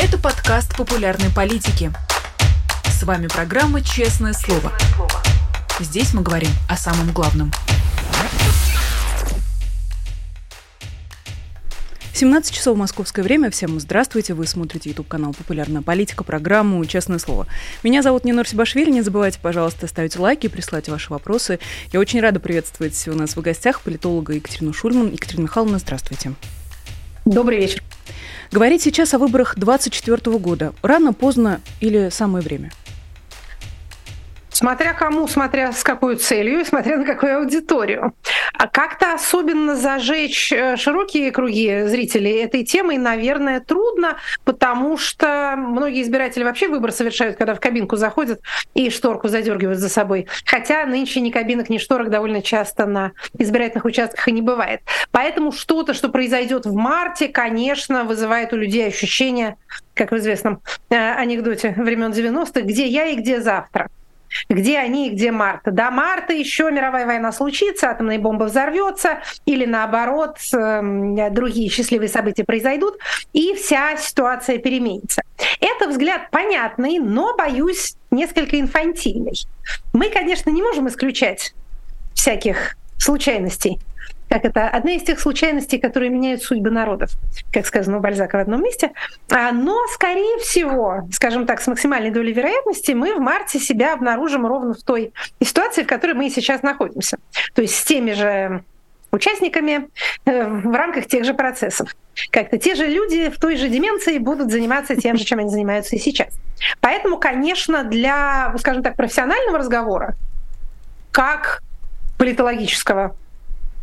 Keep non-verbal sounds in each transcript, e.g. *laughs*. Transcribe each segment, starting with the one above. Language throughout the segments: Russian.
Это подкаст популярной политики. С вами программа «Честное слово». Здесь мы говорим о самом главном. 17 часов московское время. Всем здравствуйте. Вы смотрите YouTube канал «Популярная политика», программу «Честное слово». Меня зовут Нинор Сибашвили. Не забывайте, пожалуйста, ставить лайки, присылать ваши вопросы. Я очень рада приветствовать у нас в гостях политолога Екатерину Шульман. Екатерина Михайловна, здравствуйте. Добрый вечер. Говорить сейчас о выборах 2024 года. Рано, поздно или самое время? Смотря кому, смотря с какой целью, смотря на какую аудиторию. А как-то особенно зажечь э, широкие круги зрителей этой темой, наверное, трудно, потому что многие избиратели вообще выбор совершают, когда в кабинку заходят и шторку задергивают за собой. Хотя нынче ни кабинок, ни шторок довольно часто на избирательных участках и не бывает. Поэтому что-то, что произойдет в марте, конечно, вызывает у людей ощущение, как в известном э, анекдоте времен 90-х, где я и где завтра где они и где марта. До марта еще мировая война случится, атомная бомба взорвется, или наоборот, эм, другие счастливые события произойдут, и вся ситуация переменится. Это взгляд понятный, но, боюсь, несколько инфантильный. Мы, конечно, не можем исключать всяких случайностей как это одна из тех случайностей, которые меняют судьбы народов, как сказано у Бальзака в одном месте. А, но, скорее всего, скажем так, с максимальной долей вероятности, мы в марте себя обнаружим ровно в той ситуации, в которой мы сейчас находимся. То есть с теми же участниками э, в рамках тех же процессов. Как-то те же люди в той же деменции будут заниматься тем же, чем они занимаются и сейчас. Поэтому, конечно, для, скажем так, профессионального разговора, как политологического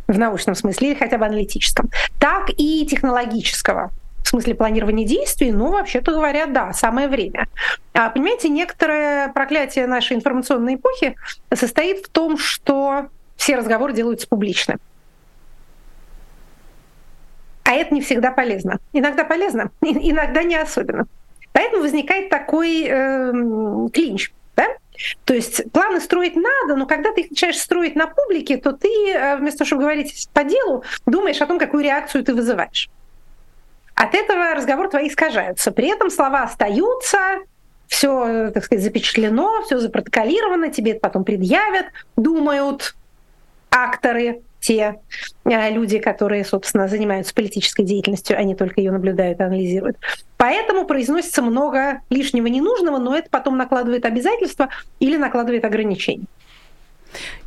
в научном смысле или хотя бы аналитическом, так и технологического в смысле планирования действий, ну, вообще-то говоря, да, самое время. А, понимаете, некоторое проклятие нашей информационной эпохи состоит в том, что все разговоры делаются публично. А это не всегда полезно. Иногда полезно, *laughs* иногда не особенно. Поэтому возникает такой э, клинч. Да? То есть планы строить надо, но когда ты их начинаешь строить на публике, то ты э, вместо того, чтобы говорить по делу, думаешь о том, какую реакцию ты вызываешь. От этого разговор твои искажаются. При этом слова остаются, все, так сказать, запечатлено, все запротоколировано, тебе это потом предъявят, думают акторы, те э, люди, которые, собственно, занимаются политической деятельностью, они только ее наблюдают и анализируют. Поэтому произносится много лишнего ненужного, но это потом накладывает обязательства или накладывает ограничения.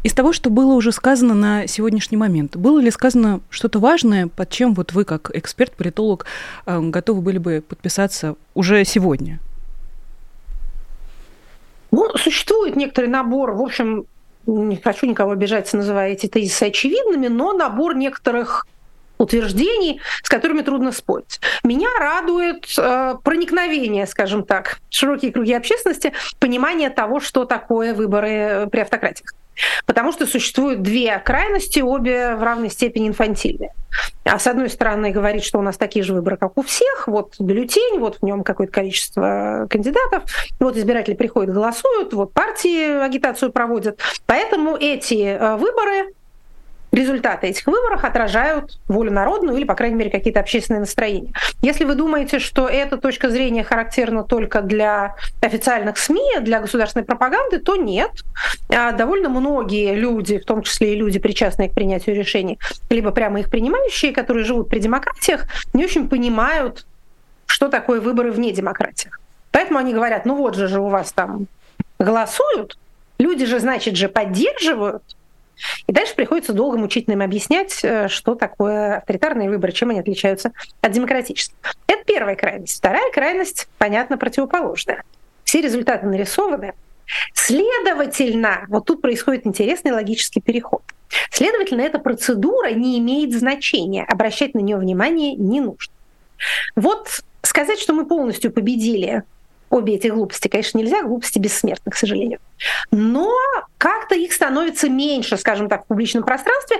Из того, что было уже сказано на сегодняшний момент, было ли сказано что-то важное, под чем вот вы, как эксперт, политолог, э, готовы были бы подписаться уже сегодня? Ну, существует некоторый набор, в общем, не хочу никого обижать, называя эти тезисы очевидными, но набор некоторых утверждений, с которыми трудно спорить. Меня радует э, проникновение, скажем так, широкие круги общественности, понимание того, что такое выборы при автократиях. Потому что существуют две крайности, обе в равной степени инфантильные. А с одной стороны говорит, что у нас такие же выборы, как у всех, вот бюллетень, вот в нем какое-то количество кандидатов, вот избиратели приходят, голосуют, вот партии агитацию проводят. Поэтому эти э, выборы результаты этих выборов отражают волю народную или, по крайней мере, какие-то общественные настроения. Если вы думаете, что эта точка зрения характерна только для официальных СМИ, для государственной пропаганды, то нет. А довольно многие люди, в том числе и люди, причастные к принятию решений, либо прямо их принимающие, которые живут при демократиях, не очень понимают, что такое выборы вне демократиях. Поэтому они говорят, ну вот же же у вас там голосуют, люди же, значит же, поддерживают, и дальше приходится долго мучительно им объяснять, э, что такое авторитарные выборы, чем они отличаются от демократических. Это первая крайность. Вторая крайность, понятно, противоположная. Все результаты нарисованы. Следовательно, вот тут происходит интересный логический переход. Следовательно, эта процедура не имеет значения, обращать на нее внимание не нужно. Вот сказать, что мы полностью победили обе эти глупости, конечно, нельзя, глупости бессмертны, к сожалению. Но как-то их становится меньше, скажем так, в публичном пространстве,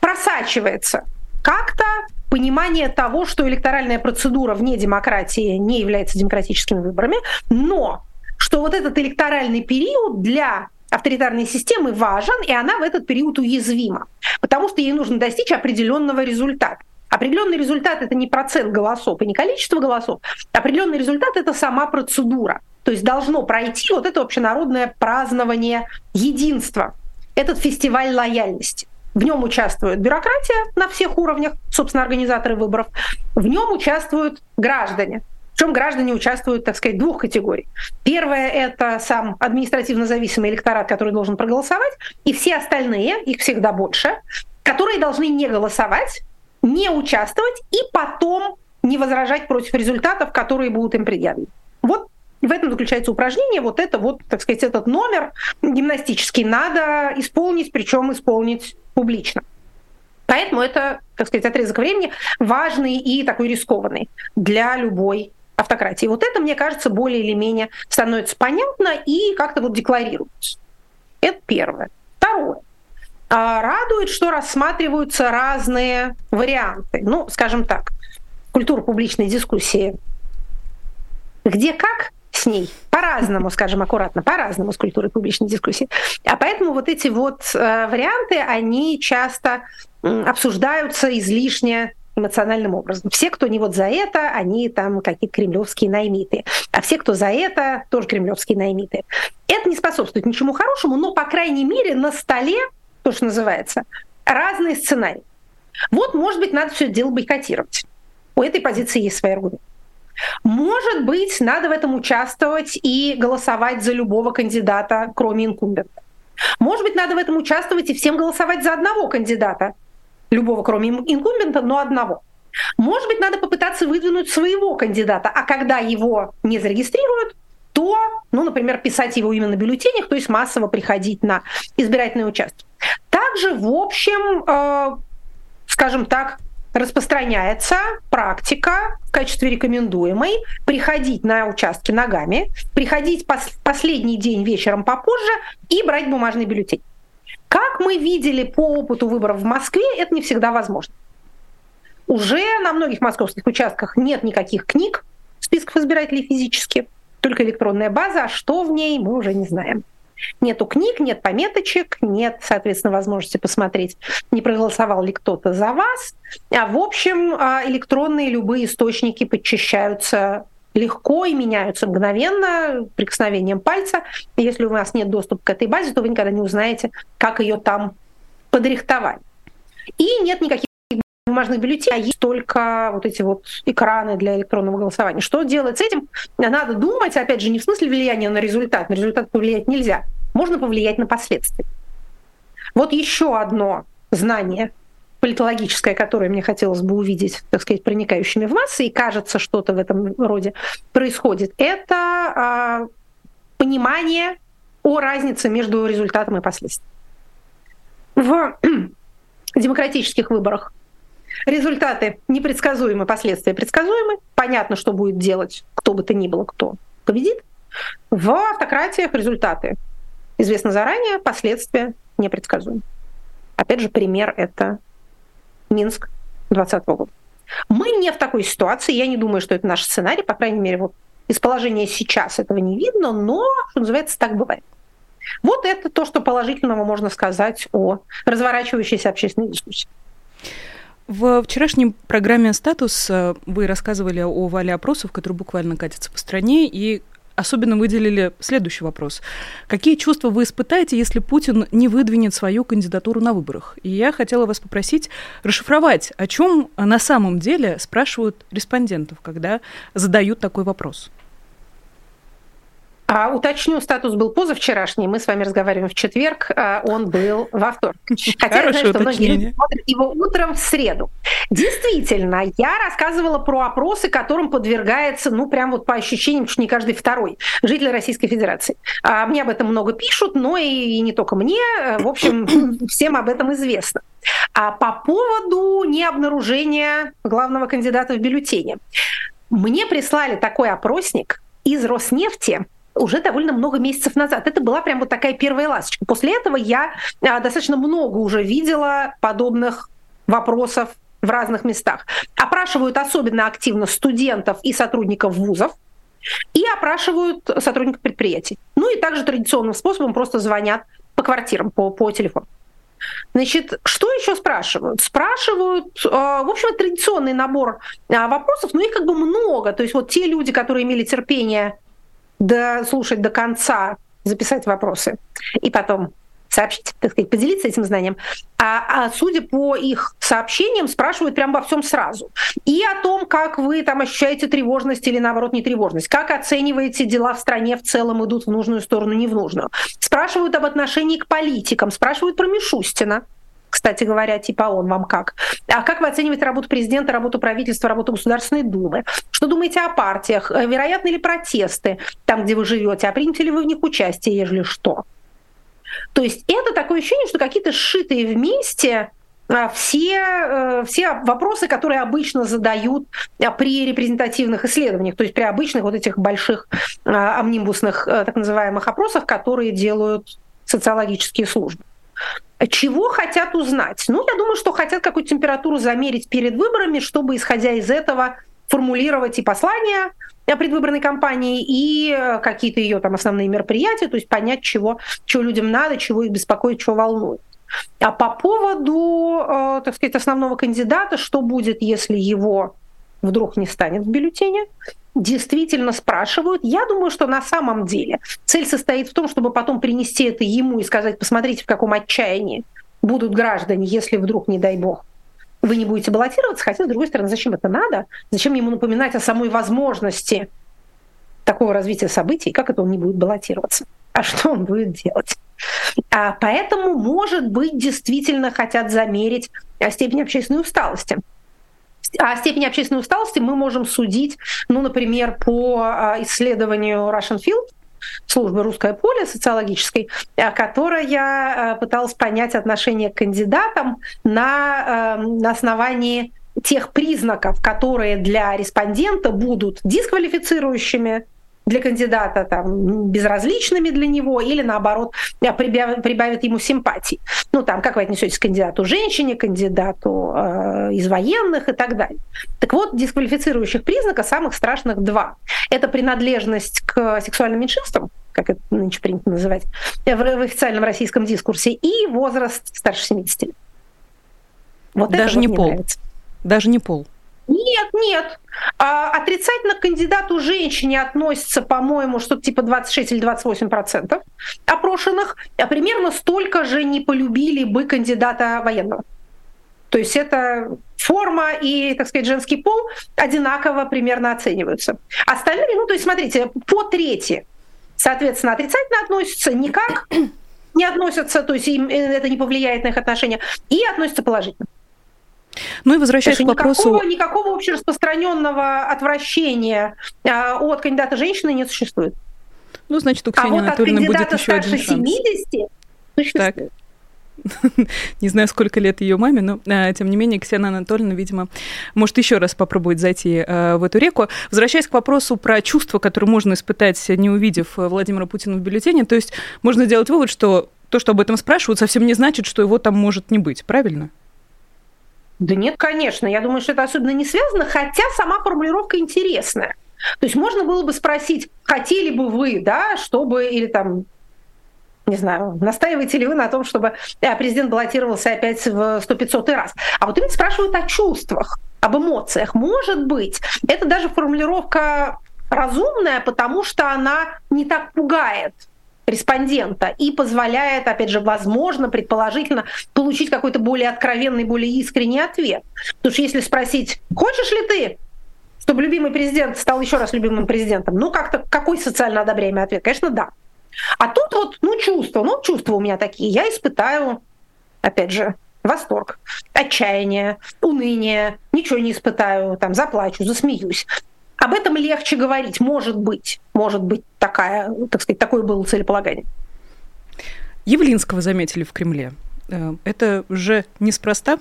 просачивается как-то понимание того, что электоральная процедура вне демократии не является демократическими выборами, но что вот этот электоральный период для авторитарной системы важен, и она в этот период уязвима, потому что ей нужно достичь определенного результата. Определенный результат это не процент голосов и не количество голосов. Определенный результат это сама процедура. То есть должно пройти вот это общенародное празднование единства, этот фестиваль лояльности. В нем участвует бюрократия на всех уровнях, собственно, организаторы выборов. В нем участвуют граждане. Причем граждане участвуют, так сказать, двух категорий. Первое — это сам административно зависимый электорат, который должен проголосовать, и все остальные, их всегда больше, которые должны не голосовать, не участвовать и потом не возражать против результатов, которые будут им предъявлены. Вот в этом заключается упражнение. Вот это вот, так сказать, этот номер гимнастический надо исполнить, причем исполнить публично. Поэтому это, так сказать, отрезок времени важный и такой рискованный для любой автократии. Вот это, мне кажется, более или менее становится понятно и как-то вот декларируется. Это первое. Второе. А, радует, что рассматриваются разные варианты. Ну, скажем так, культура публичной дискуссии. Где как, с ней. По-разному, скажем аккуратно, по-разному с культурой публичной дискуссии. А поэтому вот эти вот э, варианты, они часто обсуждаются излишне эмоциональным образом. Все, кто не вот за это, они там какие-то кремлевские наймиты. А все, кто за это, тоже кремлевские наймиты. Это не способствует ничему хорошему, но, по крайней мере, на столе, то, что называется, разные сценарии. Вот, может быть, надо все это дело бойкотировать. У этой позиции есть свои аргументы. Может быть, надо в этом участвовать и голосовать за любого кандидата, кроме инкумбента. Может быть, надо в этом участвовать и всем голосовать за одного кандидата, любого, кроме инкумбента, но одного. Может быть, надо попытаться выдвинуть своего кандидата, а когда его не зарегистрируют, то, ну, например, писать его именно на бюллетенях, то есть массово приходить на избирательные участки. Также, в общем, э, скажем так, распространяется практика в качестве рекомендуемой приходить на участки ногами, приходить пос последний день вечером попозже и брать бумажный бюллетень. Как мы видели по опыту выборов в Москве, это не всегда возможно. Уже на многих московских участках нет никаких книг, списков избирателей физически, только электронная база, а что в ней, мы уже не знаем. Нету книг, нет пометочек, нет, соответственно, возможности посмотреть, не проголосовал ли кто-то за вас. А в общем, а, электронные любые источники подчищаются легко и меняются мгновенно прикосновением пальца. Если у вас нет доступа к этой базе, то вы никогда не узнаете, как ее там подрихтовать. И нет никаких бумажных бюллетеней, а есть только вот эти вот экраны для электронного голосования. Что делать с этим? Надо думать, опять же, не в смысле влияния на результат. На результат повлиять нельзя. Можно повлиять на последствия. Вот еще одно знание политологическое, которое мне хотелось бы увидеть, так сказать, проникающими в массы, и кажется, что-то в этом роде происходит, это э, понимание о разнице между результатом и последствием. В *clears throat* демократических выборах Результаты непредсказуемы, последствия предсказуемы. Понятно, что будет делать кто бы то ни было, кто победит. В автократиях результаты известно заранее, последствия непредсказуемы. Опять же, пример — это Минск 2020 года. Мы не в такой ситуации, я не думаю, что это наш сценарий, по крайней мере, вот из положения сейчас этого не видно, но, что называется, так бывает. Вот это то, что положительного можно сказать о разворачивающейся общественной дискуссии. В вчерашней программе «Статус» э, вы рассказывали о вале опросов, которые буквально катятся по стране, и особенно выделили следующий вопрос. Какие чувства вы испытаете, если Путин не выдвинет свою кандидатуру на выборах? И я хотела вас попросить расшифровать, о чем на самом деле спрашивают респондентов, когда задают такой вопрос. А, уточню, статус был позавчерашний, мы с вами разговариваем в четверг, а он был во вторник. Хотя я знаю, что многие люди смотрят его утром в среду. Действительно, я рассказывала про опросы, которым подвергается, ну, прям вот по ощущениям, что не каждый второй житель Российской Федерации. А, мне об этом много пишут, но и, и не только мне, в общем, *clears throat* всем об этом известно. А по поводу необнаружения главного кандидата в бюллетене. Мне прислали такой опросник из Роснефти, уже довольно много месяцев назад. Это была прям вот такая первая ласточка. После этого я а, достаточно много уже видела подобных вопросов в разных местах. Опрашивают особенно активно студентов и сотрудников вузов, и опрашивают сотрудников предприятий. Ну и также традиционным способом просто звонят по квартирам, по, по телефону. Значит, что еще спрашивают? Спрашивают, э, в общем, традиционный набор э, вопросов, но их как бы много. То есть вот те люди, которые имели терпение до, слушать до конца, записать вопросы и потом сообщить, так сказать, поделиться этим знанием. А, а судя по их сообщениям, спрашивают прямо во всем сразу. И о том, как вы там ощущаете тревожность или наоборот не тревожность, как оцениваете дела в стране в целом идут в нужную сторону, не в нужную. Спрашивают об отношении к политикам, спрашивают про Мишустина, кстати говоря, типа он вам как? А как вы оцениваете работу президента, работу правительства, работу Государственной Думы? Что думаете о партиях? Вероятны ли протесты там, где вы живете? А примете ли вы в них участие, ежели что? То есть это такое ощущение, что какие-то сшитые вместе а, все, э, все вопросы, которые обычно задают а, при репрезентативных исследованиях, то есть при обычных вот этих больших а, амнимбусных э, так называемых опросах, которые делают социологические службы. Чего хотят узнать? Ну, я думаю, что хотят какую-то температуру замерить перед выборами, чтобы, исходя из этого, формулировать и послания предвыборной кампании, и какие-то ее там основные мероприятия, то есть понять, чего, чего людям надо, чего их беспокоит, чего волнует. А по поводу, э, так сказать, основного кандидата, что будет, если его вдруг не станет в бюллетене, действительно спрашивают. Я думаю, что на самом деле цель состоит в том, чтобы потом принести это ему и сказать, посмотрите, в каком отчаянии будут граждане, если вдруг, не дай бог, вы не будете баллотироваться, хотя, с другой стороны, зачем это надо? Зачем ему напоминать о самой возможности такого развития событий, как это он не будет баллотироваться? А что он будет делать? А поэтому, может быть, действительно хотят замерить степень общественной усталости. А степень общественной усталости мы можем судить, ну, например, по а, исследованию Russian Field, службы «Русское поле» социологической, э, которая э, пыталась понять отношение к кандидатам на, э, на основании тех признаков, которые для респондента будут дисквалифицирующими, для кандидата там, безразличными для него или наоборот прибавят, прибавят ему симпатии. Ну там, как вы отнесетесь к кандидату женщине, кандидату э, из военных и так далее. Так вот, дисквалифицирующих признаков самых страшных два. Это принадлежность к сексуальным меньшинствам, как это нынче принято называть, в, в официальном российском дискурсе, и возраст старше 70 лет. Вот Даже не пол. Нравится. Даже не пол. Нет, нет. А, отрицательно к кандидату женщине относится, по-моему, что-то типа 26 или 28 процентов опрошенных, а примерно столько же не полюбили бы кандидата военного. То есть это форма и, так сказать, женский пол одинаково примерно оцениваются. Остальные, ну, то есть, смотрите, по трети, соответственно, отрицательно относятся, никак не относятся, то есть им э, это не повлияет на их отношения, и относятся положительно. Ну и возвращаясь к вопросу... Никакого, никакого общераспространенного отвращения а, от кандидата женщины не существует. Ну, значит, у Ксении а Анатольевны вот будет еще один шанс. 70 существует. Так. *laughs* Не знаю, сколько лет ее маме, но а, тем не менее Ксения Анатольевна, видимо, может еще раз попробовать зайти а, в эту реку. Возвращаясь к вопросу про чувства, которые можно испытать, не увидев Владимира Путина в бюллетене, то есть можно сделать вывод, что то, что об этом спрашивают, совсем не значит, что его там может не быть, правильно? Да нет, конечно. Я думаю, что это особенно не связано, хотя сама формулировка интересная. То есть можно было бы спросить, хотели бы вы, да, чтобы, или там, не знаю, настаиваете ли вы на том, чтобы э, президент баллотировался опять в 100-500 раз. А вот именно спрашивают о чувствах, об эмоциях. Может быть, это даже формулировка разумная, потому что она не так пугает респондента и позволяет, опять же, возможно, предположительно, получить какой-то более откровенный, более искренний ответ. Потому что если спросить, хочешь ли ты, чтобы любимый президент стал еще раз любимым президентом, ну как-то какой социально одобряемый ответ? Конечно, да. А тут вот, ну, чувства, ну, чувства у меня такие. Я испытаю, опять же, восторг, отчаяние, уныние, ничего не испытаю, там, заплачу, засмеюсь. Об этом легче говорить, может быть, может быть такая, так сказать, такое было целеполагание. Явлинского заметили в Кремле. Э, это же неспроста?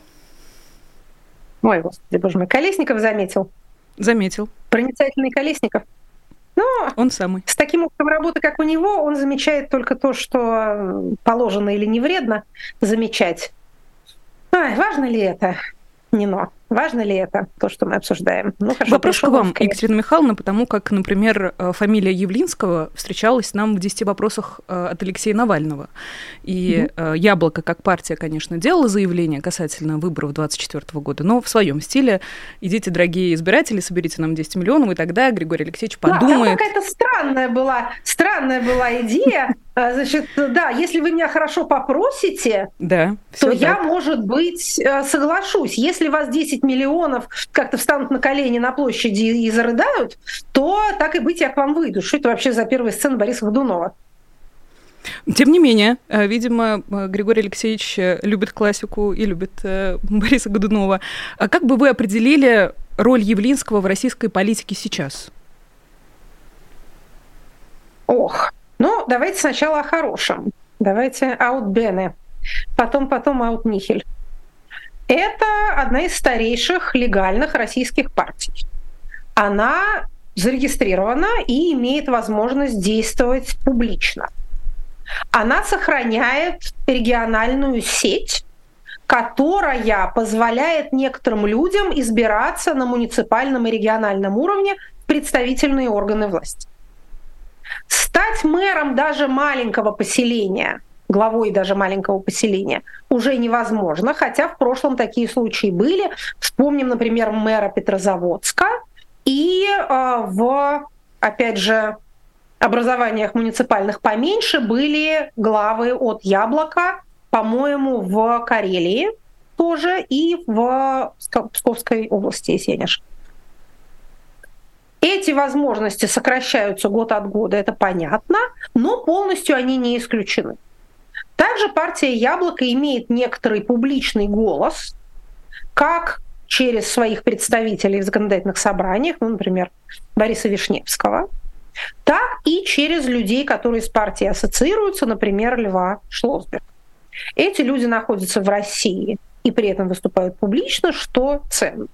Ой, господи, боже мой, Колесников заметил. Заметил. Проницательный Колесников. Но он самый. С таким опытом работы, как у него, он замечает только то, что положено или не вредно замечать. Ай, важно ли это, Нино? Важно ли это, то, что мы обсуждаем? Ну, хорошо, Вопрос к вам, Екатерина Михайловна, потому как, например, э, фамилия Явлинского встречалась нам в 10 вопросах э, от Алексея Навального. И угу. «Яблоко» как партия, конечно, делала заявление касательно выборов 2024 года, но в своем стиле «Идите, дорогие избиратели, соберите нам 10 миллионов, и тогда Григорий Алексеевич подумает». Да, какая-то странная была, странная была идея. Значит, да, если вы меня хорошо попросите, да, то так. я, может быть, соглашусь. Если вас 10 10 миллионов как-то встанут на колени на площади и зарыдают, то так и быть, я к вам выйду. Что это вообще за первая сцена Бориса Годунова? Тем не менее, э, видимо, э, Григорий Алексеевич э, любит классику и любит *laughs* Бориса Годунова. А как бы вы определили роль Явлинского в российской политике сейчас? Ох, ну давайте сначала о хорошем. Давайте аутбены, потом потом аутнихель. Это одна из старейших легальных российских партий. Она зарегистрирована и имеет возможность действовать публично. Она сохраняет региональную сеть, которая позволяет некоторым людям избираться на муниципальном и региональном уровне в представительные органы власти. Стать мэром даже маленького поселения – главой даже маленького поселения, уже невозможно, хотя в прошлом такие случаи были. Вспомним, например, мэра Петрозаводска и э, в, опять же, образованиях муниципальных поменьше были главы от Яблока, по-моему, в Карелии тоже и в Псковской области, если я не. Эти возможности сокращаются год от года, это понятно, но полностью они не исключены. Также партия «Яблоко» имеет некоторый публичный голос, как через своих представителей в законодательных собраниях, ну, например, Бориса Вишневского, так и через людей, которые с партией ассоциируются, например, Льва Шлосберг. Эти люди находятся в России и при этом выступают публично, что ценно.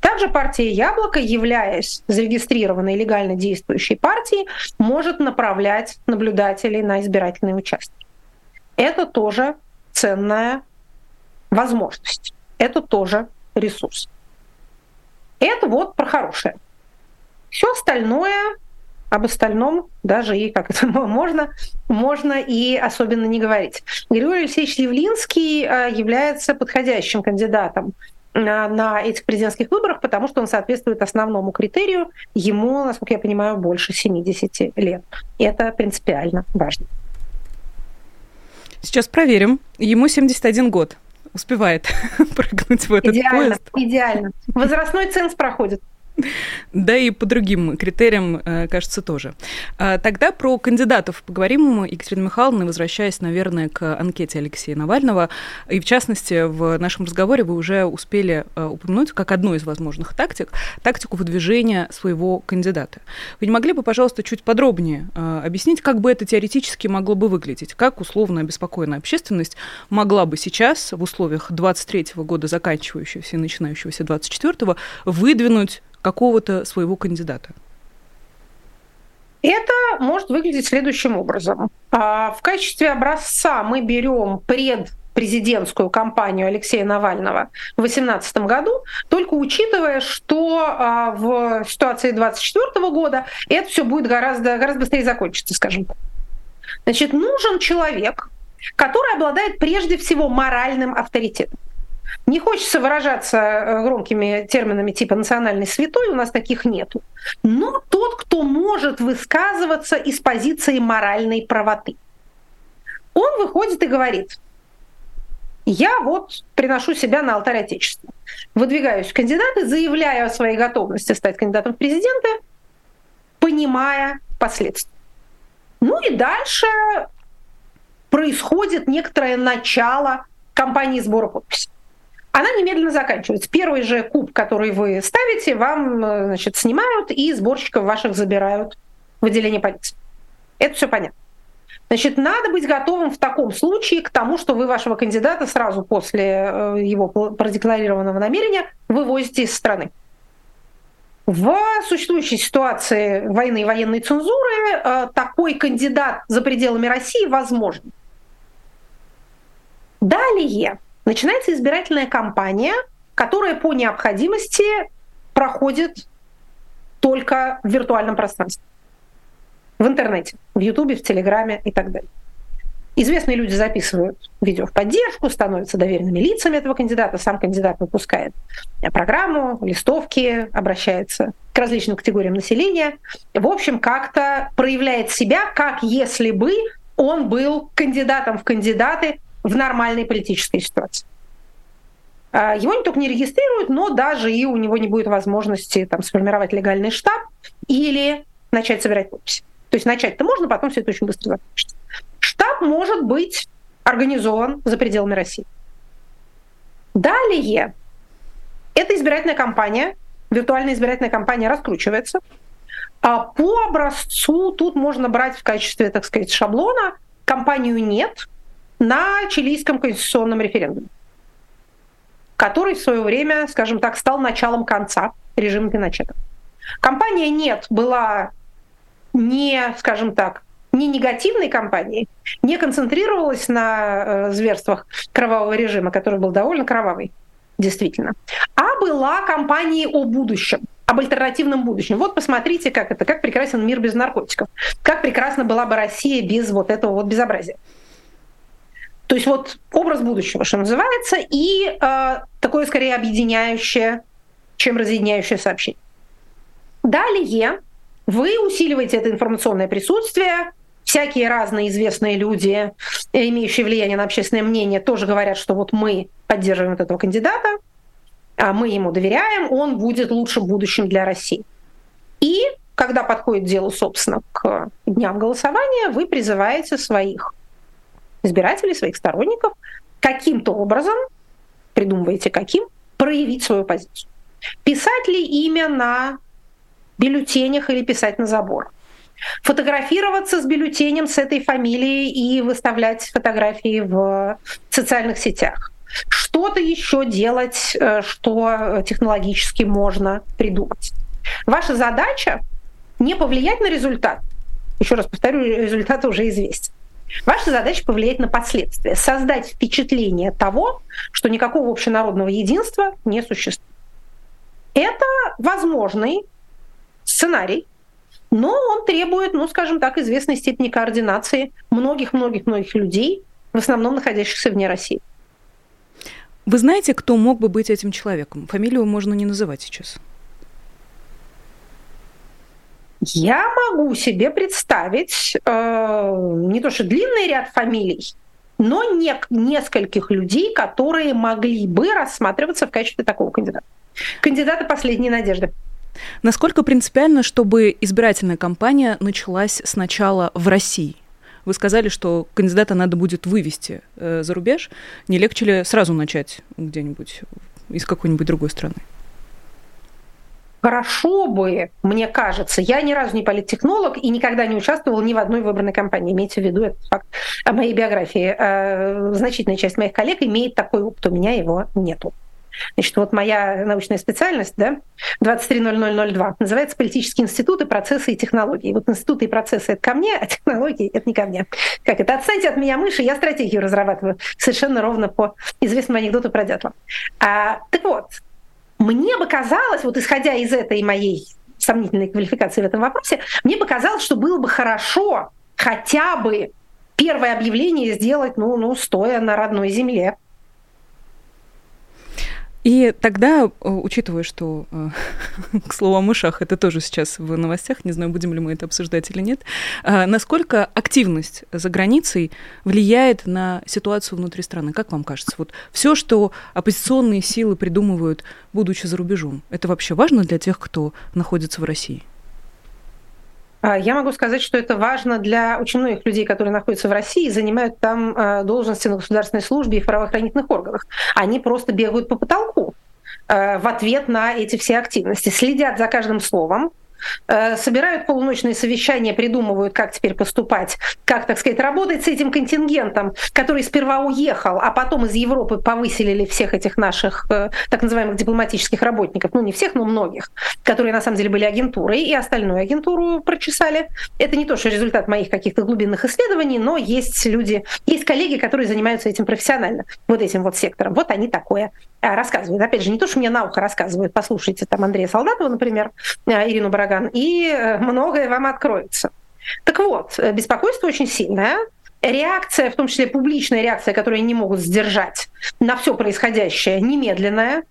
Также партия «Яблоко», являясь зарегистрированной легально действующей партией, может направлять наблюдателей на избирательные участки это тоже ценная возможность. Это тоже ресурс. Это вот про хорошее. Все остальное, об остальном даже и как это *laughs* можно, можно и особенно не говорить. Григорий Алексеевич Явлинский э, является подходящим кандидатом э, на этих президентских выборах, потому что он соответствует основному критерию. Ему, насколько я понимаю, больше 70 лет. И это принципиально важно. Сейчас проверим. Ему 71 год. Успевает *laughs* прыгнуть в этот идеально, поезд. Идеально. Возрастной ценз проходит. *laughs* Да и по другим критериям, э, кажется, тоже. А, тогда про кандидатов поговорим, Екатерина Михайловна, возвращаясь, наверное, к анкете Алексея Навального. И, в частности, в нашем разговоре вы уже успели э, упомянуть, как одну из возможных тактик, тактику выдвижения своего кандидата. Вы не могли бы, пожалуйста, чуть подробнее э, объяснить, как бы это теоретически могло бы выглядеть? Как условно обеспокоенная общественность могла бы сейчас в условиях 23 года заканчивающегося и начинающегося 24 выдвинуть какого-то своего кандидата? Это может выглядеть следующим образом. А, в качестве образца мы берем пред президентскую кампанию Алексея Навального в 2018 году, только учитывая, что а, в ситуации 2024 года это все будет гораздо, гораздо быстрее закончиться, скажем так. Значит, нужен человек, который обладает прежде всего моральным авторитетом. Не хочется выражаться э, громкими терминами типа «национальный святой», у нас таких нету. Но тот, кто может высказываться из позиции моральной правоты. Он выходит и говорит, я вот приношу себя на алтарь Отечества. Выдвигаюсь в кандидаты, заявляю о своей готовности стать кандидатом в президенты, понимая последствия. Ну и дальше происходит некоторое начало кампании сбора подписей она немедленно заканчивается. Первый же куб, который вы ставите, вам э, значит, снимают и сборщиков ваших забирают в отделение полиции. Это все понятно. Значит, надо быть готовым в таком случае к тому, что вы вашего кандидата сразу после э, его продекларированного намерения вывозите из страны. В существующей ситуации войны и военной цензуры э, такой кандидат за пределами России возможен. Далее начинается избирательная кампания, которое по необходимости проходит только в виртуальном пространстве. В интернете, в Ютубе, в Телеграме и так далее. Известные люди записывают видео в поддержку, становятся доверенными лицами этого кандидата, сам кандидат выпускает программу, листовки, обращается к различным категориям населения. В общем, как-то проявляет себя, как если бы он был кандидатом в кандидаты в нормальной политической ситуации. А, его не только не регистрируют, но даже и у него не будет возможности там, сформировать легальный штаб или начать собирать подписи. То есть начать-то можно, потом все это очень быстро закончится. Штаб может быть организован за пределами России. Далее, эта избирательная кампания, виртуальная избирательная кампания раскручивается. А по образцу тут можно брать в качестве, так сказать, шаблона кампанию «Нет» на чилийском конституционном референдуме который в свое время, скажем так, стал началом конца режима Пиночета. Компания «Нет» была не, скажем так, не негативной компанией, не концентрировалась на э, зверствах кровавого режима, который был довольно кровавый, действительно, а была компанией о будущем, об альтернативном будущем. Вот посмотрите, как это, как прекрасен мир без наркотиков, как прекрасна была бы Россия без вот этого вот безобразия. То есть вот образ будущего, что называется, и э, такое скорее объединяющее, чем разъединяющее сообщение. Далее вы усиливаете это информационное присутствие, всякие разные известные люди, имеющие влияние на общественное мнение, тоже говорят, что вот мы поддерживаем вот этого кандидата, а мы ему доверяем, он будет лучшим будущим для России. И когда подходит дело, собственно, к дням голосования, вы призываете своих избирателей, своих сторонников, каким-то образом, придумываете каким, проявить свою позицию. Писать ли имя на бюллетенях или писать на забор? Фотографироваться с бюллетенем с этой фамилией и выставлять фотографии в социальных сетях. Что-то еще делать, э, что технологически можно придумать. Ваша задача не повлиять на результат. Еще раз повторю, результат уже известен. Ваша задача повлиять на последствия, создать впечатление того, что никакого общенародного единства не существует. Это возможный сценарий, но он требует, ну, скажем так, известной степени координации многих-многих-многих людей, в основном находящихся вне России. Вы знаете, кто мог бы быть этим человеком? Фамилию можно не называть сейчас. Я могу себе представить э, не то что длинный ряд фамилий, но не, нескольких людей, которые могли бы рассматриваться в качестве такого кандидата. Кандидата последней надежды. Насколько принципиально, чтобы избирательная кампания началась сначала в России? Вы сказали, что кандидата надо будет вывести э, за рубеж. Не легче ли сразу начать где-нибудь из какой-нибудь другой страны? Хорошо бы, мне кажется, я ни разу не политтехнолог и никогда не участвовал ни в одной выбранной кампании, имейте в виду этот факт о моей биографии. Э, значительная часть моих коллег имеет такой опыт, у меня его нету. Значит, вот моя научная специальность, да, 230002, называется «Политические институты, процессы и технологии». Вот институты и процессы — это ко мне, а технологии — это не ко мне. Как это? Отстаньте от меня, мыши, я стратегию разрабатываю. Совершенно ровно по известному анекдоту про дятла. А, так вот, мне бы казалось, вот исходя из этой моей сомнительной квалификации в этом вопросе, мне бы казалось, что было бы хорошо хотя бы первое объявление сделать, ну, ну, стоя на родной земле. И тогда, э, учитывая, что, э, *laughs* к слову о мышах, это тоже сейчас в новостях, не знаю, будем ли мы это обсуждать или нет, э, насколько активность за границей влияет на ситуацию внутри страны? Как вам кажется? Вот все, что оппозиционные силы придумывают, будучи за рубежом, это вообще важно для тех, кто находится в России? А, я могу сказать, что это важно для очень многих людей, которые находятся в России и занимают там а, должности на государственной службе и в правоохранительных органах. Они просто бегают по потолку а, в ответ на эти все активности, следят за каждым словом, собирают полуночные совещания, придумывают, как теперь поступать, как, так сказать, работать с этим контингентом, который сперва уехал, а потом из Европы повыселили всех этих наших э, так называемых дипломатических работников, ну не всех, но многих, которые на самом деле были агентурой, и остальную агентуру прочесали. Это не то, что результат моих каких-то глубинных исследований, но есть люди, есть коллеги, которые занимаются этим профессионально, вот этим вот сектором. Вот они такое а, рассказывают. Опять же, не то, что мне на ухо рассказывают, послушайте там Андрея Солдатова, например, Ирину Бараган, и э, многое вам откроется. Так вот, э, беспокойство очень сильное, реакция, в том числе публичная реакция, которую не могут сдержать на все происходящее, немедленная,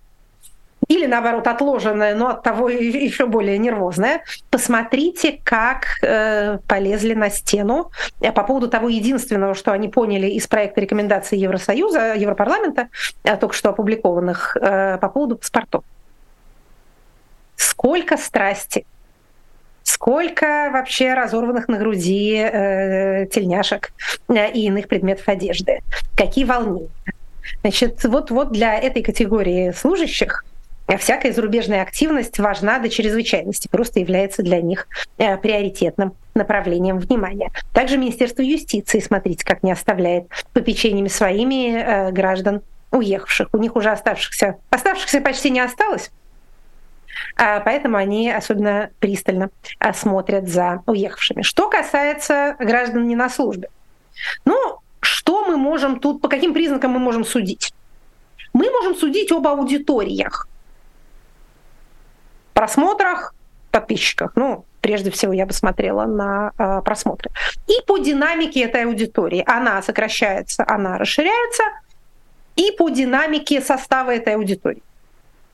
или наоборот отложенная, но от того еще более нервозная. Посмотрите, как э, полезли на стену э, по поводу того единственного, что они поняли из проекта рекомендаций Евросоюза, Европарламента, только что опубликованных э, по поводу паспортов. Сколько страсти, сколько вообще разорванных на груди э, тельняшек э, и иных предметов одежды, какие волнения. Значит, вот, вот для этой категории служащих всякая зарубежная активность важна до чрезвычайности, просто является для них э, приоритетным направлением внимания. Также Министерство юстиции, смотрите, как не оставляет попечениями своими э, граждан уехавших. У них уже оставшихся, оставшихся почти не осталось, поэтому они особенно пристально э, смотрят за уехавшими. Что касается граждан не на службе. Ну, что мы можем тут, по каким признакам мы можем судить? Мы можем судить об аудиториях просмотрах, подписчиках. Ну, прежде всего я бы смотрела на э, просмотры. И по динамике этой аудитории. Она сокращается, она расширяется. И по динамике состава этой аудитории.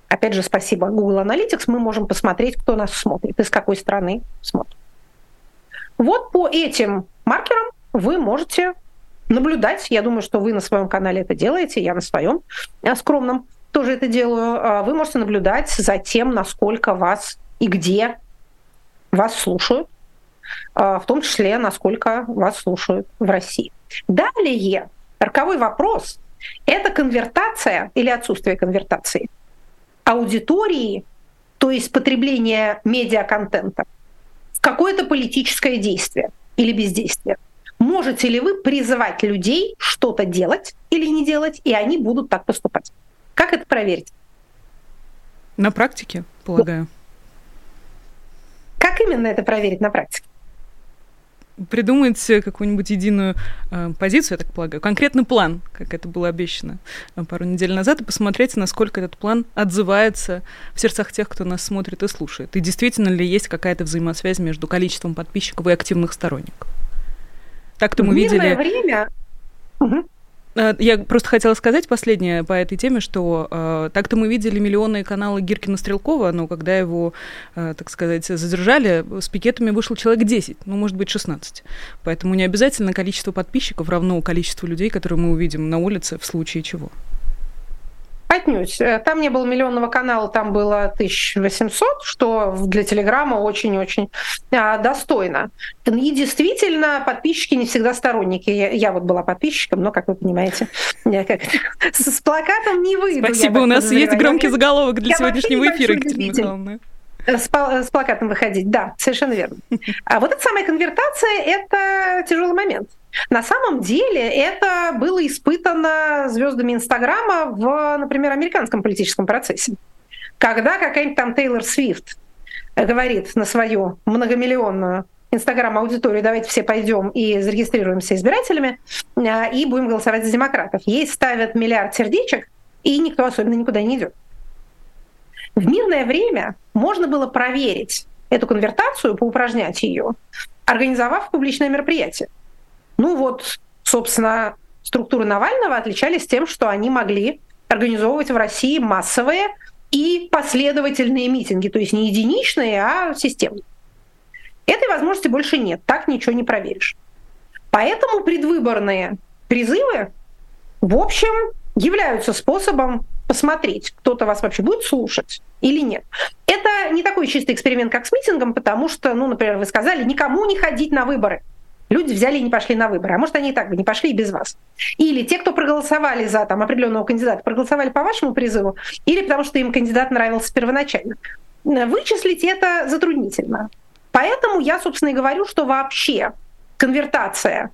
Опять же, спасибо Google Analytics, мы можем посмотреть, кто нас смотрит, из какой страны смотрит. Вот по этим маркерам вы можете наблюдать. Я думаю, что вы на своем канале это делаете, я на своем э, скромном тоже это делаю, а, вы можете наблюдать за тем, насколько вас и где вас слушают, а, в том числе, насколько вас слушают в России. Далее, роковой вопрос – это конвертация или отсутствие конвертации аудитории, то есть потребление медиаконтента, в какое-то политическое действие или бездействие. Можете ли вы призывать людей что-то делать или не делать, и они будут так поступать? Как это проверить? На практике, полагаю. Как именно это проверить на практике? Придумать какую-нибудь единую э, позицию, я так полагаю, конкретный план, как это было обещано э, пару недель назад, и посмотреть, насколько этот план отзывается в сердцах тех, кто нас смотрит и слушает. И действительно ли есть какая-то взаимосвязь между количеством подписчиков и активных сторонников. Так-то мы видели... время... Угу. Э, я просто хотела сказать последнее по этой теме, что э, так-то мы видели миллионные каналы Гиркина Стрелкова, но когда его, э, так сказать, задержали, с пикетами вышло человек 10, ну, может быть, 16. Поэтому не обязательно количество подписчиков равно количеству людей, которые мы увидим на улице в случае чего. Отнюдь. Э, там не было миллионного канала, там было 1800, что для Телеграма очень-очень а, достойно. И действительно, подписчики не всегда сторонники. Я, я вот была подписчиком, но, как вы понимаете, как *laughs* с, с плакатом не выйду. Спасибо, у нас есть громкий заголовок для я сегодняшнего эфира, Екатерина Михайловна с, с плакатом выходить, да, совершенно верно. А вот эта самая конвертация – это тяжелый момент. На самом деле это было испытано звездами Инстаграма в, например, американском политическом процессе. Когда какая-нибудь там Тейлор Свифт говорит на свою многомиллионную Инстаграм-аудиторию, давайте все пойдем и зарегистрируемся избирателями а, и будем голосовать за демократов. Ей ставят миллиард сердечек, и никто особенно никуда не идет. В мирное время можно было проверить эту конвертацию, поупражнять ее, организовав публичное мероприятие. Ну вот, собственно, структуры Навального отличались тем, что они могли организовывать в России массовые и последовательные митинги, то есть не единичные, а системные. Этой возможности больше нет, так ничего не проверишь. Поэтому предвыборные призывы, в общем, являются способом посмотреть, кто-то вас вообще будет слушать или нет. Это не такой чистый эксперимент, как с митингом, потому что, ну, например, вы сказали, никому не ходить на выборы. Люди взяли и не пошли на выборы. А может, они и так бы не пошли и без вас. Или те, кто проголосовали за там, определенного кандидата, проголосовали по вашему призыву, или потому что им кандидат нравился первоначально. вычислить это затруднительно. Поэтому я, собственно, и говорю, что вообще конвертация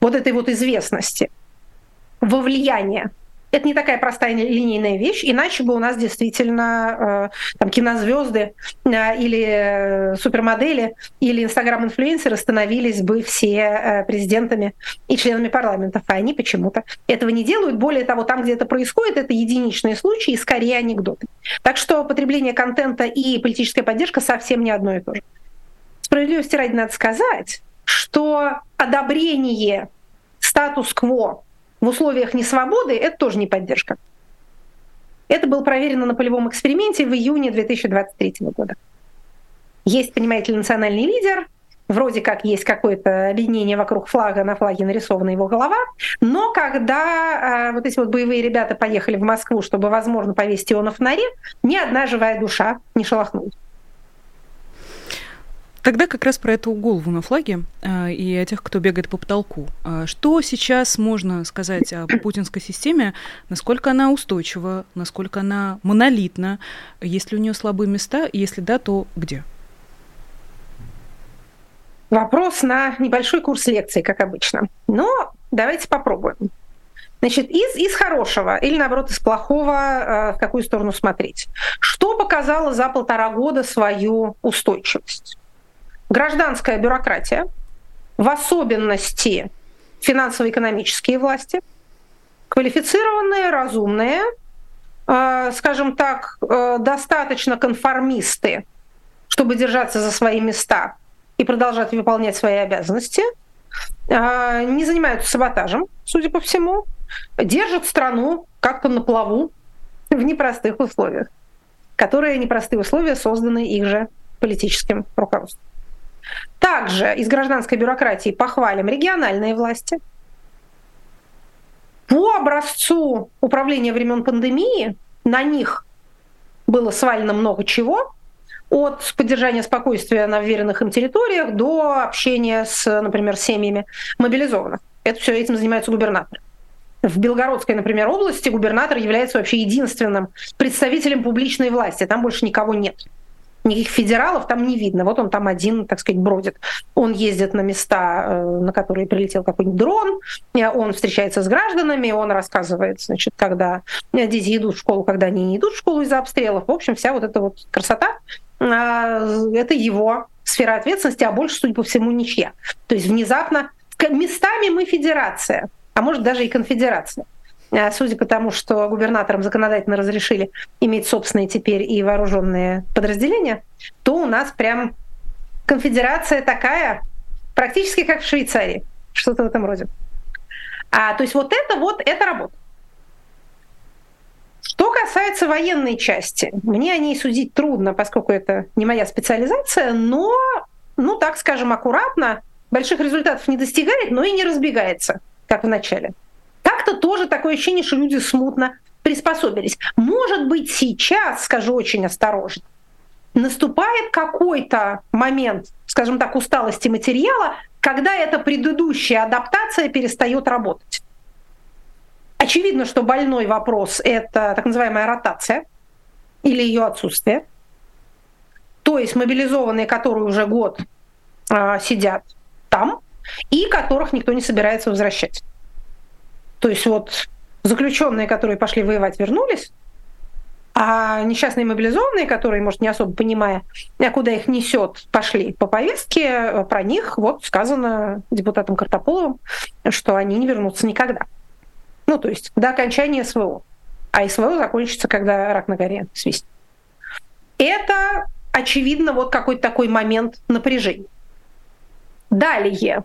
вот этой вот известности во влияние это не такая простая линейная вещь, иначе бы у нас действительно э, там, кинозвезды э, или супермодели или инстаграм-инфлюенсеры становились бы все э, президентами и членами парламентов, а они почему-то этого не делают. Более того, там, где это происходит, это единичные случаи и скорее анекдоты. Так что потребление контента и политическая поддержка совсем не одно и то же. Справедливости ради надо сказать, что одобрение статус-кво в условиях несвободы, это тоже не поддержка. Это было проверено на полевом эксперименте в июне 2023 года. Есть, понимаете ли, национальный лидер, вроде как есть какое-то объединение вокруг флага, на флаге нарисована его голова, но когда э, вот эти вот боевые ребята поехали в Москву, чтобы, возможно, повесить его на фонаре, ни одна живая душа не шелохнулась. Тогда как раз про эту голову на флаге э, и о тех, кто бегает по потолку. Э, что сейчас можно сказать о путинской системе? Насколько она устойчива? Насколько она монолитна? Есть ли у нее слабые места? Если да, то где? Вопрос на небольшой курс лекций, как обычно. Но давайте попробуем. Значит, из, из хорошего или, наоборот, из плохого, э, в какую сторону смотреть. Что показало за полтора года свою устойчивость? Гражданская бюрократия, в особенности финансово-экономические власти, квалифицированные, разумные, э, скажем так, э, достаточно конформисты, чтобы держаться за свои места и продолжать выполнять свои обязанности, э, не занимаются саботажем, судя по всему, держат страну как-то на плаву в непростых условиях, которые непростые условия созданы их же политическим руководством. Также из гражданской бюрократии похвалим региональные власти. По образцу управления времен пандемии на них было свалено много чего, от поддержания спокойствия на вверенных им территориях до общения с, например, семьями мобилизованных. Это все этим занимается губернатор. В Белгородской, например, области губернатор является вообще единственным представителем публичной власти. Там больше никого нет. Никаких федералов там не видно. Вот он там один, так сказать, бродит. Он ездит на места, э, на которые прилетел какой-нибудь дрон, э, он встречается с гражданами, он рассказывает, значит, когда дети идут в школу, когда они не идут в школу из-за обстрелов. В общем, вся вот эта вот красота, это его сфера ответственности, а больше, судя по всему, ничья. То есть внезапно местами мы федерация, а может даже и конфедерация. А, судя по тому, что губернаторам законодательно разрешили иметь собственные теперь и вооруженные подразделения, то у нас прям конфедерация такая, практически как в Швейцарии, что-то в этом роде. А, то есть вот это вот, это работа. Что касается военной части, мне о ней судить трудно, поскольку это не моя специализация, но, ну так скажем, аккуратно, больших результатов не достигает, но и не разбегается, как в начале как-то тоже такое ощущение, что люди смутно приспособились. Может быть, сейчас, скажу очень осторожно, наступает какой-то момент, скажем так, усталости материала, когда эта предыдущая адаптация перестает работать. Очевидно, что больной вопрос — это так называемая ротация или ее отсутствие. То есть мобилизованные, которые уже год э, сидят там, и которых никто не собирается возвращать. То есть вот заключенные, которые пошли воевать, вернулись, а несчастные мобилизованные, которые, может, не особо понимая, куда их несет, пошли по повестке, про них вот сказано депутатом Картополовым, что они не вернутся никогда. Ну, то есть до окончания СВО. А СВО закончится, когда рак на горе свистнет. Это, очевидно, вот какой-то такой момент напряжения. Далее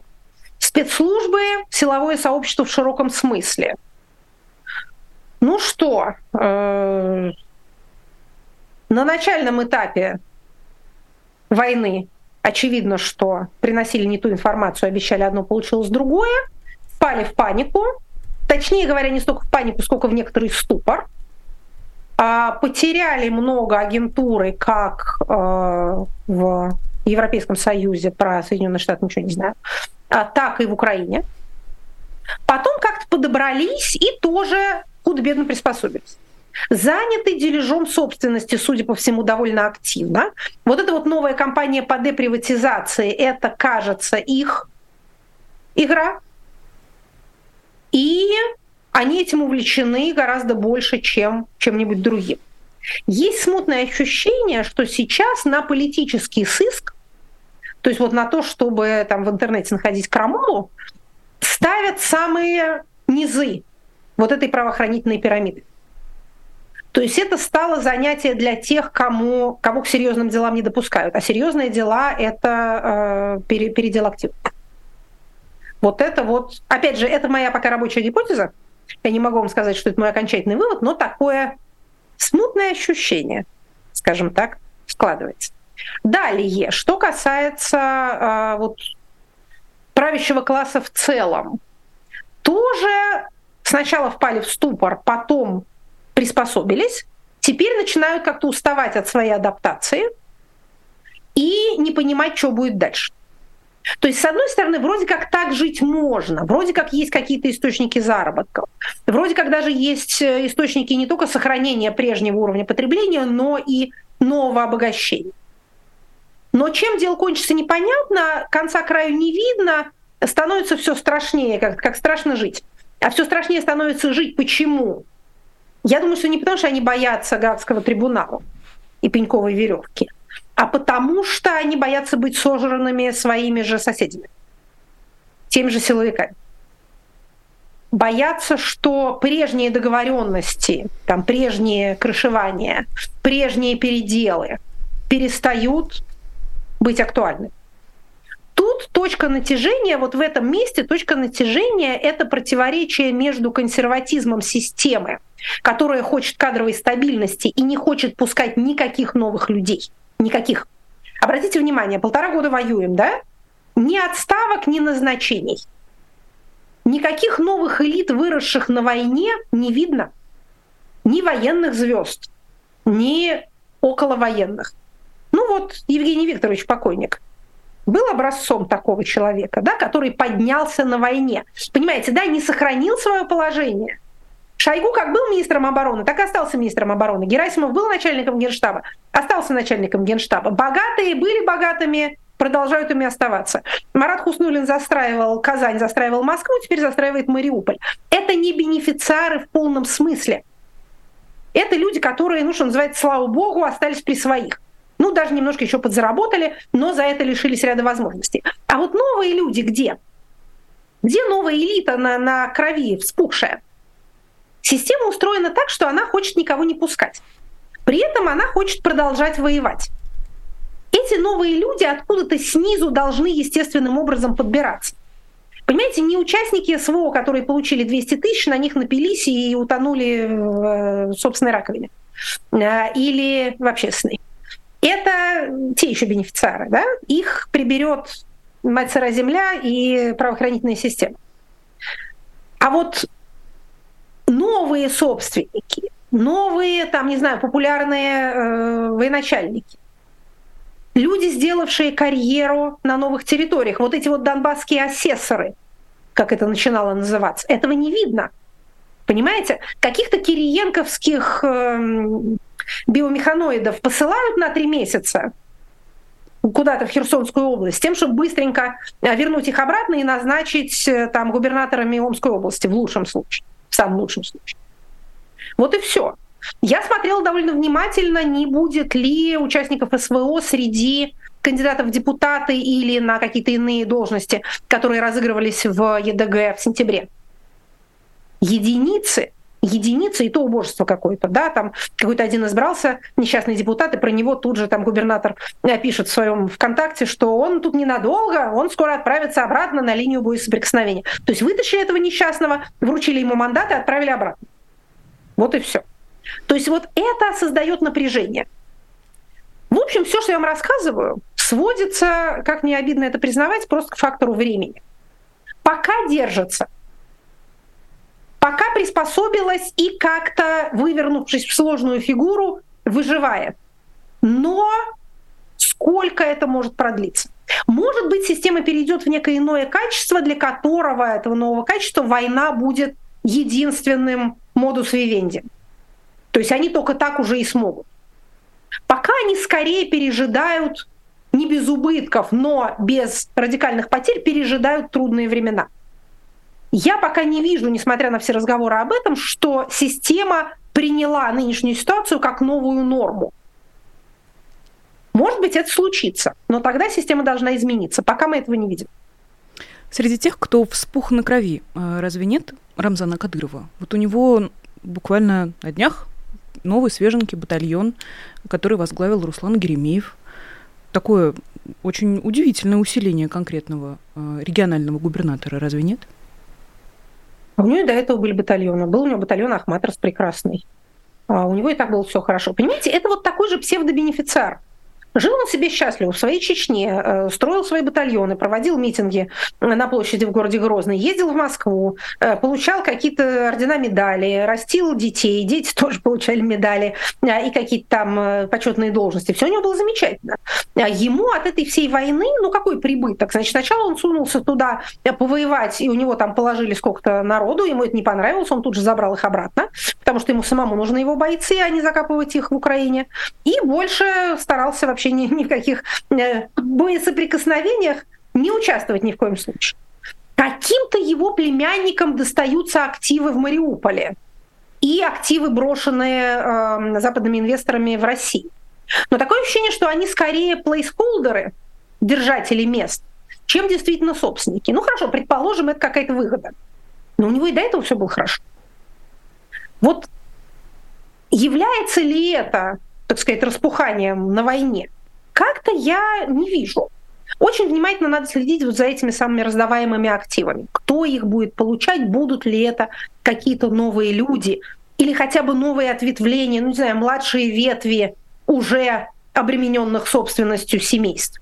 спецслужбы, силовое сообщество в широком смысле. Ну что, э, на начальном этапе войны очевидно, что приносили не ту информацию, обещали одно, получилось другое, впали в панику, точнее говоря, не столько в панику, сколько в некоторый ступор, а потеряли много агентуры, как э, в Европейском Союзе, про Соединенные Штаты ничего не знаю, так и в Украине. Потом как-то подобрались и тоже худо-бедно приспособились. заняты дележом собственности, судя по всему, довольно активно. Вот эта вот новая кампания по деприватизации, это, кажется, их игра. И они этим увлечены гораздо больше, чем чем-нибудь другим. Есть смутное ощущение, что сейчас на политический сыск, то есть вот на то, чтобы там в интернете находить крамолу, ставят самые низы вот этой правоохранительной пирамиды. То есть это стало занятие для тех, кому, кого к серьезным делам не допускают. А серьезные дела — это э, передел активов. Вот это вот, опять же, это моя пока рабочая гипотеза. Я не могу вам сказать, что это мой окончательный вывод, но такое смутное ощущение, скажем так, складывается. Далее, что касается э, вот, правящего класса в целом, тоже сначала впали в ступор, потом приспособились, теперь начинают как-то уставать от своей адаптации и не понимать, что будет дальше. То есть, с одной стороны, вроде как так жить можно, вроде как есть какие-то источники заработков, вроде как даже есть э, источники не только сохранения прежнего уровня потребления, но и нового обогащения. Но чем дело кончится, непонятно, конца краю не видно, становится все страшнее, как, как страшно жить. А все страшнее становится жить. Почему? Я думаю, что не потому, что они боятся Гаагского трибунала и пеньковой веревки, а потому что они боятся быть сожранными своими же соседями, теми же силовиками. Боятся, что прежние договоренности, там, прежние крышевания, прежние переделы перестают быть актуальными. Тут точка натяжения, вот в этом месте точка натяжения — это противоречие между консерватизмом системы, которая хочет кадровой стабильности и не хочет пускать никаких новых людей — Никаких. Обратите внимание, полтора года воюем, да? Ни отставок, ни назначений. Никаких новых элит, выросших на войне, не видно. Ни военных звезд, ни околовоенных. Ну вот Евгений Викторович покойник был образцом такого человека, да, который поднялся на войне. Понимаете, да, не сохранил свое положение, Шойгу как был министром обороны, так и остался министром обороны. Герасимов был начальником генштаба, остался начальником генштаба. Богатые были богатыми, продолжают ими оставаться. Марат Хуснулин застраивал Казань, застраивал Москву, теперь застраивает Мариуполь. Это не бенефициары в полном смысле. Это люди, которые, ну что называется, слава богу, остались при своих. Ну, даже немножко еще подзаработали, но за это лишились ряда возможностей. А вот новые люди где? Где новая элита на, на крови вспухшая? Система устроена так, что она хочет никого не пускать. При этом она хочет продолжать воевать. Эти новые люди откуда-то снизу должны естественным образом подбираться. Понимаете, не участники СВО, которые получили 200 тысяч, на них напились и утонули в э, собственной раковине э, или в общественной. Это те еще бенефициары, да? Их приберет мать сыра земля и правоохранительная система. А вот новые собственники, новые, там, не знаю, популярные э, военачальники, люди, сделавшие карьеру на новых территориях, вот эти вот донбасские асессоры, как это начинало называться, этого не видно. Понимаете? Каких-то кириенковских э, биомеханоидов посылают на три месяца куда-то в Херсонскую область, тем, чтобы быстренько э, вернуть их обратно и назначить э, там губернаторами Омской области в лучшем случае в самом лучшем случае. Вот и все. Я смотрела довольно внимательно, не будет ли участников СВО среди кандидатов в депутаты или на какие-то иные должности, которые разыгрывались в ЕДГ в сентябре. Единицы, единицы и то убожество какое-то, да, там какой-то один избрался, несчастный депутат, и про него тут же там губернатор пишет в своем ВКонтакте, что он тут ненадолго, он скоро отправится обратно на линию боесоприкосновения. То есть вытащили этого несчастного, вручили ему мандат и отправили обратно. Вот и все. То есть вот это создает напряжение. В общем, все, что я вам рассказываю, сводится, как не обидно это признавать, просто к фактору времени. Пока держится пока приспособилась и как-то, вывернувшись в сложную фигуру, выживает. Но сколько это может продлиться? Может быть, система перейдет в некое иное качество, для которого этого нового качества война будет единственным модус вивенди. То есть они только так уже и смогут. Пока они скорее пережидают не без убытков, но без радикальных потерь, пережидают трудные времена. Я пока не вижу, несмотря на все разговоры об этом, что система приняла нынешнюю ситуацию как новую норму. Может быть, это случится, но тогда система должна измениться. Пока мы этого не видим. Среди тех, кто вспух на крови, э, разве нет Рамзана Кадырова? Вот у него буквально на днях новый свеженький батальон, который возглавил Руслан Геремеев. Такое очень удивительное усиление конкретного э, регионального губернатора, разве нет? А у и до этого были батальоны. Был у него батальон Ахматрос прекрасный. А у него и так было все хорошо. Понимаете, это вот такой же псевдобенефициар. Жил он себе счастливо в своей Чечне, э, строил свои батальоны, проводил митинги на площади в городе Грозный, ездил в Москву, э, получал какие-то ордена медали, растил детей, дети *laughs* тоже получали медали э, и какие-то там почетные должности. Все у него было замечательно. А ему от этой всей войны, ну какой прибыток? Значит, сначала он сунулся туда повоевать, и у него там положили сколько-то народу, ему это не понравилось, он тут же забрал их обратно, потому что ему самому нужны его бойцы, а не закапывать их в Украине. И больше старался вообще вообще ни, ни в каких э, боесоприкосновениях не участвовать ни в коем случае. Каким-то его племянникам достаются активы в Мариуполе и активы, брошенные э, западными инвесторами в России. Но такое ощущение, что они скорее плейсхолдеры, держатели мест, чем действительно собственники. Ну хорошо, предположим, это какая-то выгода. Но у него и до этого все было хорошо. Вот является ли это, так сказать, распуханием на войне? Как-то я не вижу. Очень внимательно надо следить вот за этими самыми раздаваемыми активами. Кто их будет получать, будут ли это какие-то новые люди или хотя бы новые ответвления, ну не знаю, младшие ветви уже обремененных собственностью семейств.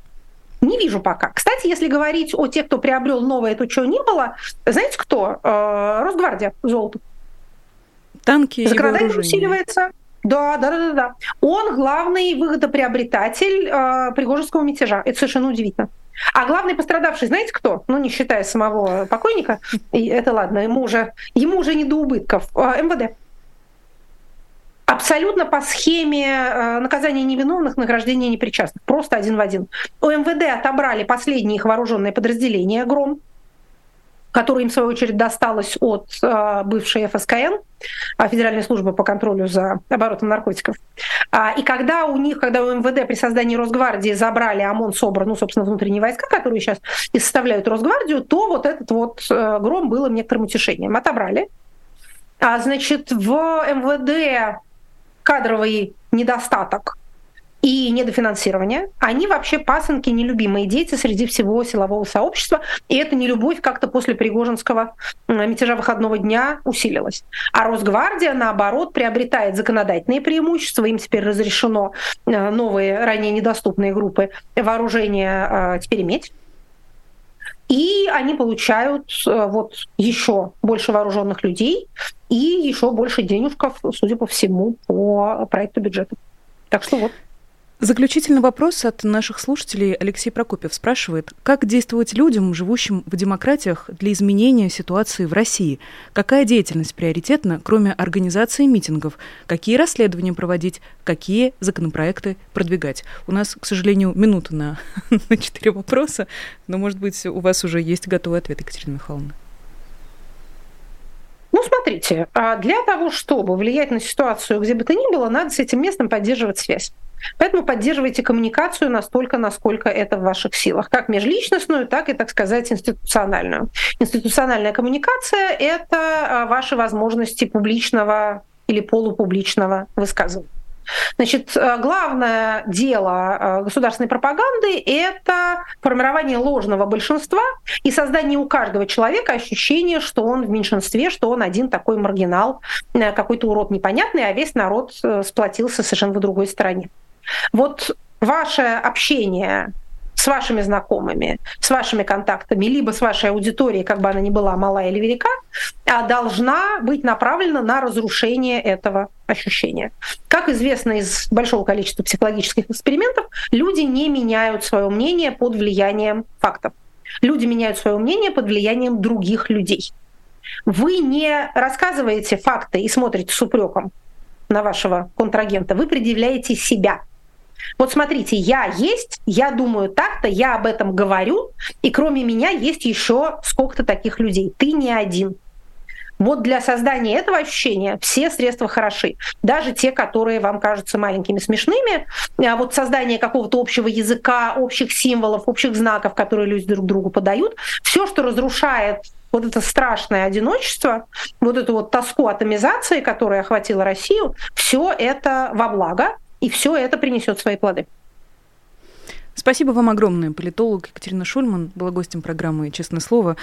Не вижу пока. Кстати, если говорить о тех, кто приобрел новое, то чего не было, знаете кто? Э, Росгвардия золото. Танки Законодательно усиливается. Да, да, да, да, да. Он главный выгодоприобретатель э, Пригожинского мятежа. Это совершенно удивительно. А главный пострадавший, знаете кто? Ну, не считая самого покойника, и это ладно, ему уже, ему уже не до убытков. Э, МВД. Абсолютно по схеме э, наказания невиновных, награждения непричастных. Просто один в один. У МВД отобрали последние их вооруженные подразделения «Гром», которое им, в свою очередь, досталось от э, бывшей ФСКН, а, Федеральной службы по контролю за оборотом наркотиков. А, и когда у них, когда у МВД при создании Росгвардии забрали ОМОН, СОБР, ну, собственно, внутренние войска, которые сейчас и составляют Росгвардию, то вот этот вот э, гром был им некоторым утешением. Отобрали. А, значит, в МВД кадровый недостаток и недофинансирование, они вообще пасынки, нелюбимые дети среди всего силового сообщества, и эта нелюбовь как-то после Пригожинского мятежа выходного дня усилилась. А Росгвардия, наоборот, приобретает законодательные преимущества, им теперь разрешено э, новые, ранее недоступные группы вооружения э, теперь иметь. И они получают э, вот еще больше вооруженных людей и еще больше денежков, судя по всему, по проекту бюджета. Так что вот. Заключительный вопрос от наших слушателей Алексей Прокопьев спрашивает, как действовать людям, живущим в демократиях, для изменения ситуации в России? Какая деятельность приоритетна, кроме организации митингов? Какие расследования проводить? Какие законопроекты продвигать? У нас, к сожалению, минута на, *laughs* четыре вопроса, но, может быть, у вас уже есть готовый ответ, Екатерина Михайловна. Ну, смотрите, а для того, чтобы влиять на ситуацию, где бы то ни было, надо с этим местом поддерживать связь. Поэтому поддерживайте коммуникацию настолько, насколько это в ваших силах, как межличностную, так и, так сказать, институциональную. Институциональная коммуникация — это а, ваши возможности публичного или полупубличного высказывания. Значит, а, главное дело а, государственной пропаганды — это формирование ложного большинства и создание у каждого человека ощущения, что он в меньшинстве, что он один такой маргинал, э, какой-то урод непонятный, а весь народ э, сплотился совершенно в другой стороне. Вот ваше общение с вашими знакомыми, с вашими контактами, либо с вашей аудиторией, как бы она ни была мала или велика, а должна быть направлена на разрушение этого ощущения. Как известно из большого количества психологических экспериментов, люди не меняют свое мнение под влиянием фактов. Люди меняют свое мнение под влиянием других людей. Вы не рассказываете факты и смотрите с упреком на вашего контрагента, вы предъявляете себя. Вот смотрите, я есть, я думаю так-то, я об этом говорю, и кроме меня есть еще сколько-то таких людей. Ты не один. Вот для создания этого ощущения все средства хороши, даже те, которые вам кажутся маленькими, смешными. А вот создание какого-то общего языка, общих символов, общих знаков, которые люди друг другу подают, все, что разрушает вот это страшное одиночество, вот эту вот тоску атомизации, которая охватила Россию, все это во благо, и все это принесет свои плоды. Спасибо вам огромное. Политолог Екатерина Шульман была гостем программы «Честное слово».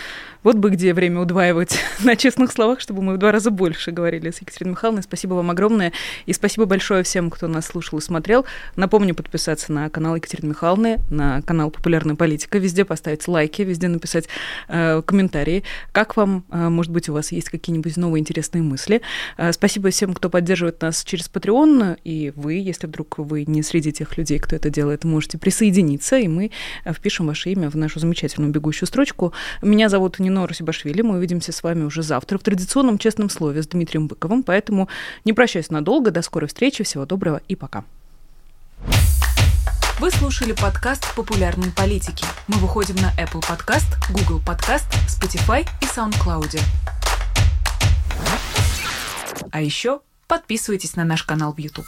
Вот бы где время удваивать *laughs* на честных словах, чтобы мы в два раза больше говорили с Екатериной Михайловной. Спасибо вам огромное. И спасибо большое всем, кто нас слушал и смотрел. Напомню подписаться на канал Екатерины Михайловны, на канал «Популярная политика». Везде поставить лайки, везде написать э, комментарии. Как вам, э, может быть, у вас есть какие-нибудь новые интересные мысли. Э, спасибо всем, кто поддерживает нас через Patreon. И вы, если вдруг вы не среди тех людей, кто это делает, можете присоединиться присоединиться, и мы э, впишем ваше имя в нашу замечательную бегущую строчку. Меня зовут Нинора Сибашвили, мы увидимся с вами уже завтра в традиционном честном слове с Дмитрием Быковым, поэтому не прощаюсь надолго, до скорой встречи, всего доброго и пока. Вы слушали подкаст «Популярные политики». Мы выходим на Apple Podcast, Google Podcast, Spotify и SoundCloud. А еще подписывайтесь на наш канал в YouTube.